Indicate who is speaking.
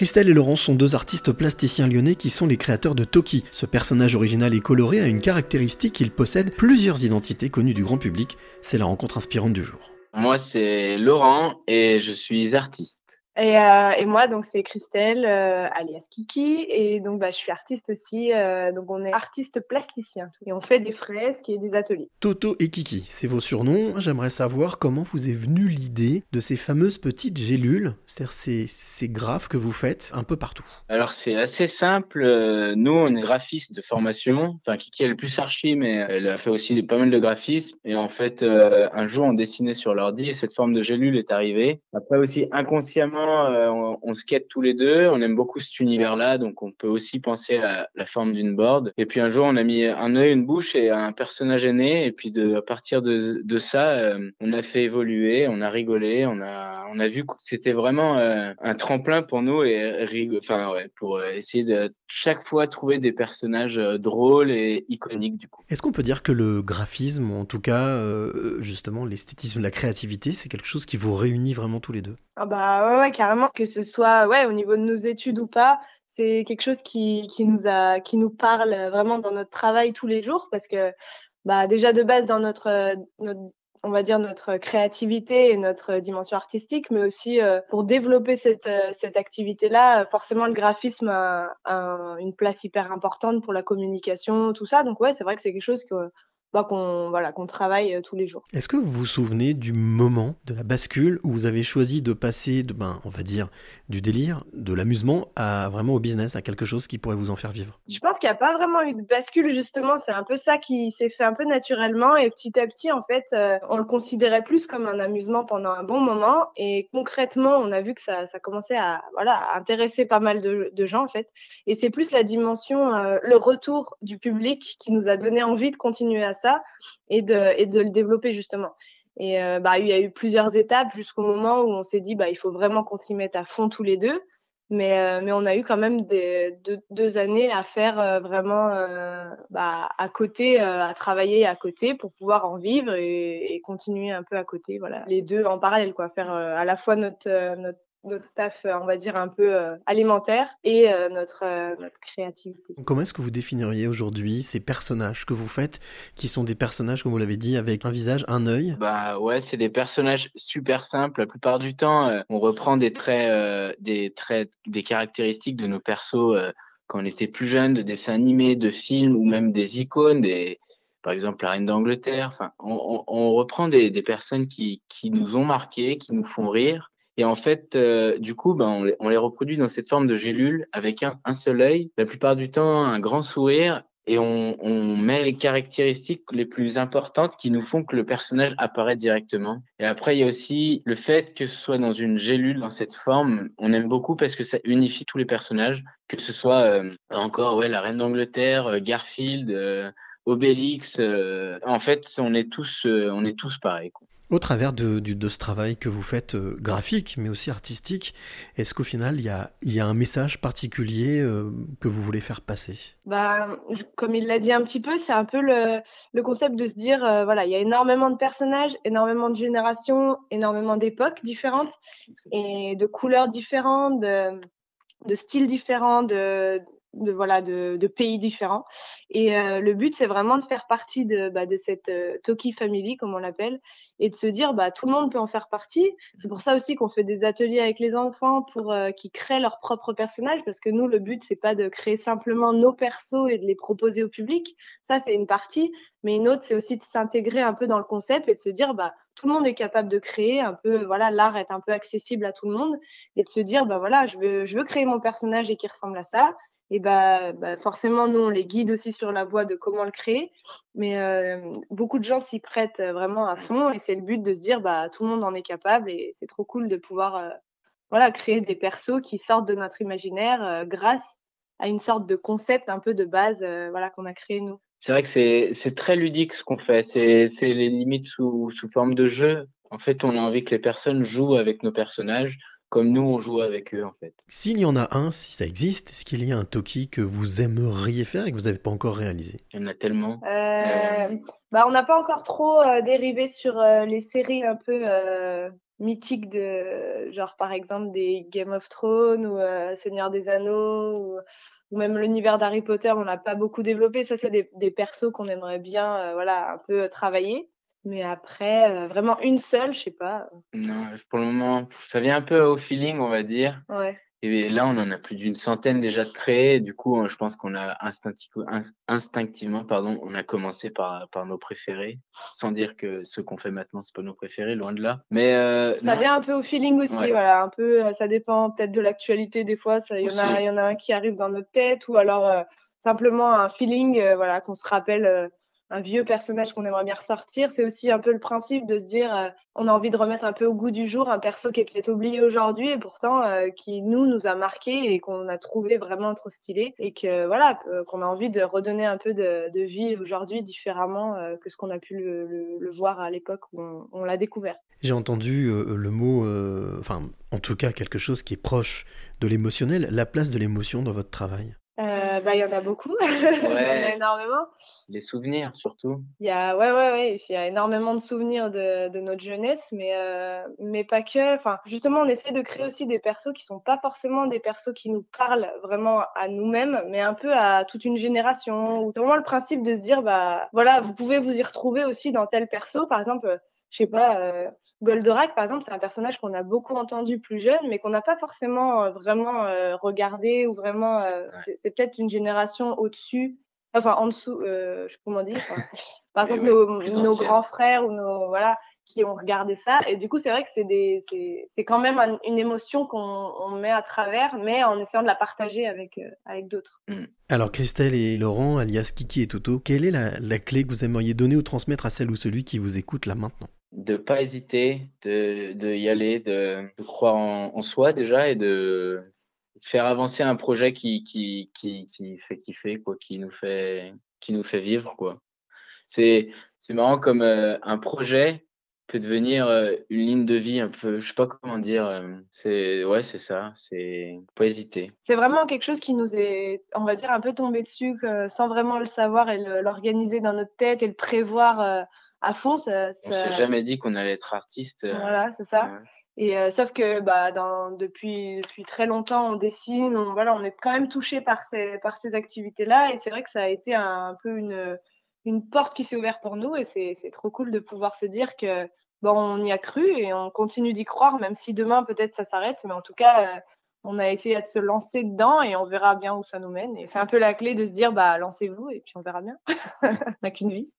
Speaker 1: Christelle et Laurent sont deux artistes plasticiens lyonnais qui sont les créateurs de Toki. Ce personnage original et coloré a une caractéristique, il possède plusieurs identités connues du grand public. C'est la rencontre inspirante du jour.
Speaker 2: Moi, c'est Laurent et je suis artiste.
Speaker 3: Et, euh, et, moi, donc c'est Christelle, euh, alias Kiki, et donc bah, je suis artiste aussi. Euh, donc on est artiste plasticien et on fait des fresques et des ateliers.
Speaker 1: Toto et Kiki, c'est vos surnoms. J'aimerais savoir comment vous est venue l'idée de ces fameuses petites gélules, c'est-à-dire ces, ces graphes que vous faites un peu partout.
Speaker 2: Alors c'est assez simple. Nous, on est graphiste de formation. Enfin, Kiki elle est plus archi, mais elle a fait aussi pas mal de graphisme. Et en fait, euh, un jour, on dessinait sur l'ordi et cette forme de gélule est arrivée. Après aussi inconsciemment euh, on, on, skate tous les deux. On aime beaucoup cet univers-là, donc on peut aussi penser à la forme d'une board. Et puis un jour, on a mis un œil, une bouche et un personnage est né. Et puis de, à partir de, de ça, euh, on a fait évoluer, on a rigolé, on a, on a vu que c'était vraiment euh, un tremplin pour nous et enfin ouais, pour essayer de chaque fois trouver des personnages drôles et iconiques du coup.
Speaker 1: Est-ce qu'on peut dire que le graphisme, en tout cas justement l'esthétisme, la créativité, c'est quelque chose qui vous réunit vraiment tous les deux?
Speaker 3: Ah bah ouais, ouais carrément, que ce soit ouais au niveau de nos études ou pas, c'est quelque chose qui, qui nous a qui nous parle vraiment dans notre travail tous les jours parce que bah déjà de base dans notre, notre on va dire notre créativité et notre dimension artistique, mais aussi euh, pour développer cette, cette activité-là, forcément le graphisme a, a, une place hyper importante pour la communication, tout ça. Donc ouais, c'est vrai que c'est quelque chose que bah, qu'on voilà, qu'on travaille euh, tous les jours.
Speaker 1: Est-ce que vous vous souvenez du moment de la bascule où vous avez choisi de passer, de, ben, on va dire, du délire, de l'amusement, à vraiment au business, à quelque chose qui pourrait vous en faire vivre?
Speaker 3: Je pense qu'il n'y a pas vraiment eu de bascule, justement. C'est un peu ça qui s'est fait un peu naturellement. Et petit à petit, en fait, euh, on le considérait plus comme un amusement pendant un bon moment. Et concrètement, on a vu que ça, ça commençait à, voilà, à intéresser pas mal de, de gens, en fait. Et c'est plus la dimension, euh, le retour du public qui nous a donné envie de continuer à ça et de, le développer justement. Et euh, bah, il y a eu plusieurs étapes jusqu'au moment où on s'est dit bah, il faut vraiment qu'on s'y mette à fond tous les deux. Mais, euh, mais on a eu quand même des, deux, années à faire euh, vraiment bah, à côté, à travailler à côté pour pouvoir en vivre et, et, continuer un peu à côté. Voilà, les deux en parallèle, quoi. Faire à la fois notre, notre notre taf, on va dire, un peu euh, alimentaire et euh, notre, euh, notre créativité.
Speaker 1: Comment est-ce que vous définiriez aujourd'hui ces personnages que vous faites, qui sont des personnages, comme vous l'avez dit, avec un visage, un œil?
Speaker 2: Bah ouais, c'est des personnages super simples. La plupart du temps, on reprend des traits, des traits, des caractéristiques de nos persos quand on était plus jeune, de dessins animés, de films ou même des icônes, des par exemple la reine d'Angleterre. Enfin, on, on, on reprend des, des personnes qui, qui nous ont marqués, qui nous font rire et en fait, euh, du coup, ben, on, les, on, les, reproduit dans cette forme de gélule avec un, un, seul œil, la plupart du temps un grand sourire, et on, on, met les caractéristiques les plus importantes qui nous font que le personnage apparaît directement. Et après, il y a aussi le fait que ce soit dans une gélule, dans cette forme, on aime beaucoup parce que ça unifie tous les personnages, que ce soit euh, encore ouais, la reine d'Angleterre, euh, Garfield, euh, Obélix. Euh, en fait, on est tous, euh, on est tous pareils. Quoi.
Speaker 1: Au travers de, de, de, ce travail que vous faites euh, graphique, mais aussi artistique, est-ce qu'au final, il y a, il y a un message particulier euh, que vous voulez faire passer?
Speaker 3: Bah, Comme il l'a dit un petit peu, c'est un peu le, le, concept de se dire, euh, voilà, il y a énormément de personnages, énormément de générations, énormément d'époques différentes et de couleurs différentes, de, de styles différents, de, de voilà de, de, pays différents. Et euh, le but c'est vraiment de faire partie de, bah, de cette euh, Toki Family comme on l'appelle et de se dire bah tout le monde peut en faire partie. C'est pour ça aussi qu'on fait des ateliers avec les enfants pour euh, qu'ils créent leurs propres personnages parce que nous le but c'est pas de créer simplement nos persos et de les proposer au public. Ça c'est une partie. Mais une autre c'est aussi de s'intégrer un peu dans le concept et de se dire bah tout le monde est capable de créer un peu voilà l'art est un peu accessible à tout le monde et de se dire bah voilà je veux je veux créer mon personnage et qui ressemble à ça et bah, bah, forcément nous on les guide aussi sur la voie de comment le créer. Mais euh, beaucoup de gens s'y prêtent vraiment à fond. Et c'est le but de se dire bah tout le monde en est capable. Et c'est trop cool de pouvoir euh, voilà créer des persos qui sortent de notre imaginaire euh, grâce à une sorte de concept un peu de base euh, voilà qu'on a créé nous.
Speaker 2: C'est vrai que c'est très ludique ce qu'on fait. C'est c'est les limites sous sous forme de jeu. En fait on a envie que les personnes jouent avec nos personnages comme nous on joue avec eux en fait.
Speaker 1: S'il y en a un, si ça existe, est-ce qu'il y a un Toki que vous aimeriez faire et que vous n'avez pas encore réalisé?
Speaker 2: Il y en a tellement.
Speaker 3: Euh, euh... Bah, on n'a pas encore trop euh, dérivé sur euh, les séries un peu mythiques de, genre par exemple des Game of Thrones ou Seigneur des Anneaux ou, ou même l'univers d'Harry Potter, on n'a pas beaucoup développé. Ça, c'est des, des persos qu'on aimerait bien, voilà, un peu travailler. Mais après, vraiment une seule, je sais pas.
Speaker 2: Non, pour le moment, ça vient un peu au feeling, on va dire.
Speaker 3: Ouais.
Speaker 2: Et là, on en a plus d'une centaine déjà de créés. Du coup, je pense qu'on a instinctivement, pardon, on a commencé par, par nos préférés, sans dire que ceux qu'on fait maintenant, c'est pas nos préférés, loin de là. Mais euh,
Speaker 3: ça vient un peu au feeling aussi, voilà, un peu. Ça dépend peut-être de l'actualité des fois. Il y en a, il y en a un qui arrive dans notre tête, ou alors euh, simplement un feeling, euh, voilà, qu'on se rappelle un vieux personnage qu'on aimerait bien ressortir. C'est aussi un peu le principe de se dire, euh, on a envie de remettre un peu au goût du jour un perso qui est peut-être oublié aujourd'hui et pourtant euh, qui nous nous a marqué et qu'on a trouvé vraiment trop stylé et que voilà, euh, qu'on a envie de redonner un peu de, vie aujourd'hui différemment que ce qu'on a pu le, le, voir à l'époque où on, on l'a découvert.
Speaker 1: J'ai entendu le mot, enfin en tout cas quelque chose qui est proche de l'émotionnel, la place de l'émotion dans votre travail.
Speaker 3: Euh, bah, il y en a beaucoup, il y en a énormément.
Speaker 2: Les souvenirs surtout.
Speaker 3: Il y a, ouais, ouais, ouais, il y a énormément de souvenirs de, de notre jeunesse, mais, euh, mais pas que. Enfin, justement, on essaie de créer aussi des persos qui sont pas forcément des persos qui nous parlent vraiment à nous-mêmes, mais un peu à toute une génération. C'est vraiment le principe de se dire, bah, voilà, vous pouvez vous y retrouver aussi dans tel perso. Par exemple, je sais pas, euh, Goldorak, par exemple, c'est un personnage qu'on a beaucoup entendu plus jeune, mais qu'on n'a pas forcément euh, vraiment euh, regardé ou vraiment. Euh, c'est peut-être une génération au-dessus, enfin en dessous, je sais comment dire. par exemple, nos, grands frères ou nos voilà qui ont regardé ça. Et du coup, c'est vrai que c'est des, c'est quand même une émotion qu'on met à travers, mais en essayant de la partager avec avec d'autres.
Speaker 1: Mm. Alors Christelle et Laurent, alias Kiki et Toto, quelle est la, la clé que vous aimeriez donner ou transmettre à celle ou celui qui vous écoute là maintenant?
Speaker 2: De pas hésiter, de, de y aller, de, de croire en, soi déjà et de faire avancer un projet qui, qui, qui, qui fait kiffer, quoi, qui nous fait, qui nous fait vivre, quoi. C'est, c'est marrant comme euh, un projet peut devenir euh, une ligne de vie un peu, je sais pas comment dire. Euh, c'est, ouais, c'est ça. C'est pas hésiter.
Speaker 3: C'est vraiment quelque chose qui nous est, on va dire, un peu tombé dessus, sans vraiment le savoir et l'organiser dans notre tête et le prévoir à fond. Ça,
Speaker 2: ça... On s'est jamais dit qu'on allait être artiste.
Speaker 3: Euh, voilà, c'est ça. Et euh, sauf que bah, dans, depuis, depuis très longtemps, on dessine, on, voilà, on est quand même touché par ces, par ces activités-là. Et c'est vrai que ça a été un, peu une, une porte qui s'est ouverte pour nous. Et c'est trop cool de pouvoir se dire que bon, on y a cru et on continue d'y croire, même si demain peut-être ça s'arrête. Mais en tout cas, euh, on a essayé de se lancer dedans et on verra bien où ça nous mène. Et c'est un peu la clé de se dire, bah, lancez-vous et puis on verra bien. on n'a qu'une vie.